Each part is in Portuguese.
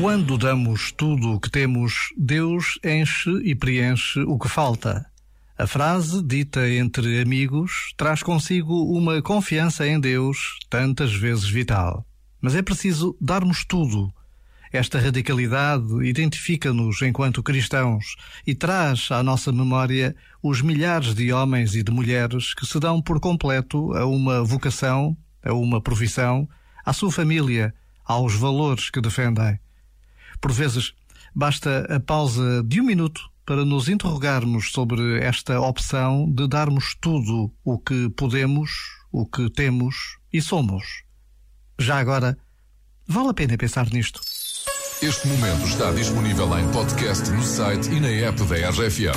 Quando damos tudo o que temos, Deus enche e preenche o que falta. A frase, dita entre amigos, traz consigo uma confiança em Deus, tantas vezes vital. Mas é preciso darmos tudo. Esta radicalidade identifica-nos enquanto cristãos e traz à nossa memória os milhares de homens e de mulheres que se dão por completo a uma vocação, a uma profissão, à sua família, aos valores que defendem. Por vezes, basta a pausa de um minuto para nos interrogarmos sobre esta opção de darmos tudo o que podemos, o que temos e somos. Já agora, vale a pena pensar nisto. Este momento está disponível em podcast no site e na app da RFM.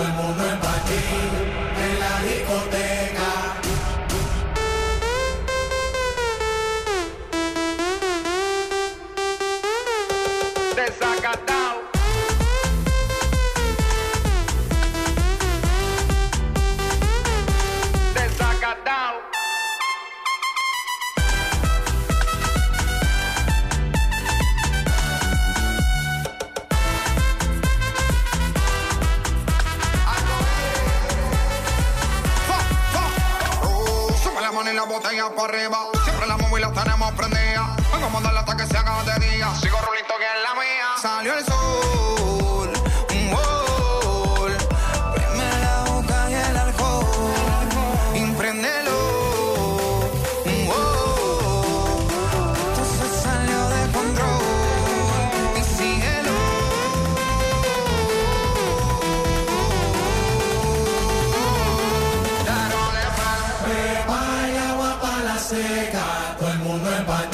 Todo el mundo en patín en la discoteca. Para arriba. Siempre la móvil la tenemos prendida. Vengo a mandarla hasta que se haga de día. Sigo rulito que es la mía. Salió el sol. over by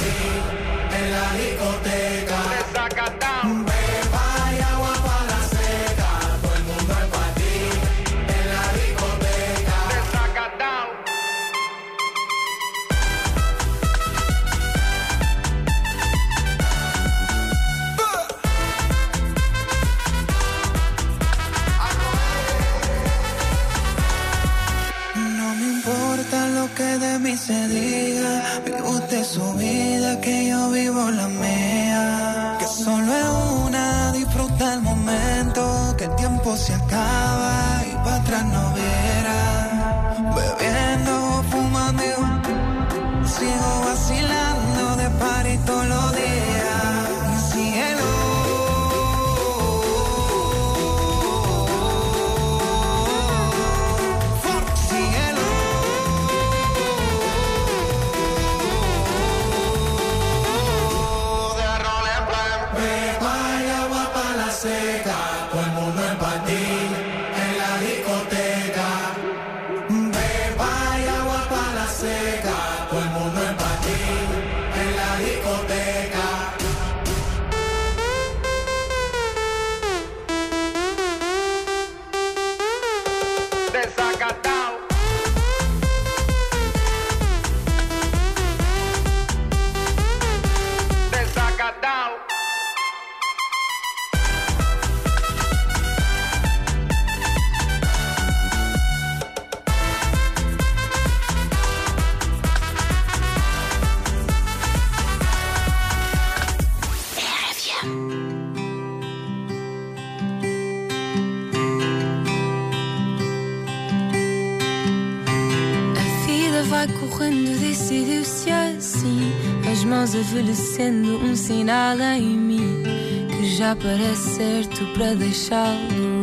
que de mí se diga, vive usted su vida, que yo vivo la mía. Que solo es una, disfruta el momento, que el tiempo se acaba y para atrás no verá. Bebiendo, fumando, sigo vacilando de par y todos correndo, decidiu-se assim. As mãos envelhecendo, um sinal em mim que já parece certo para deixá-lo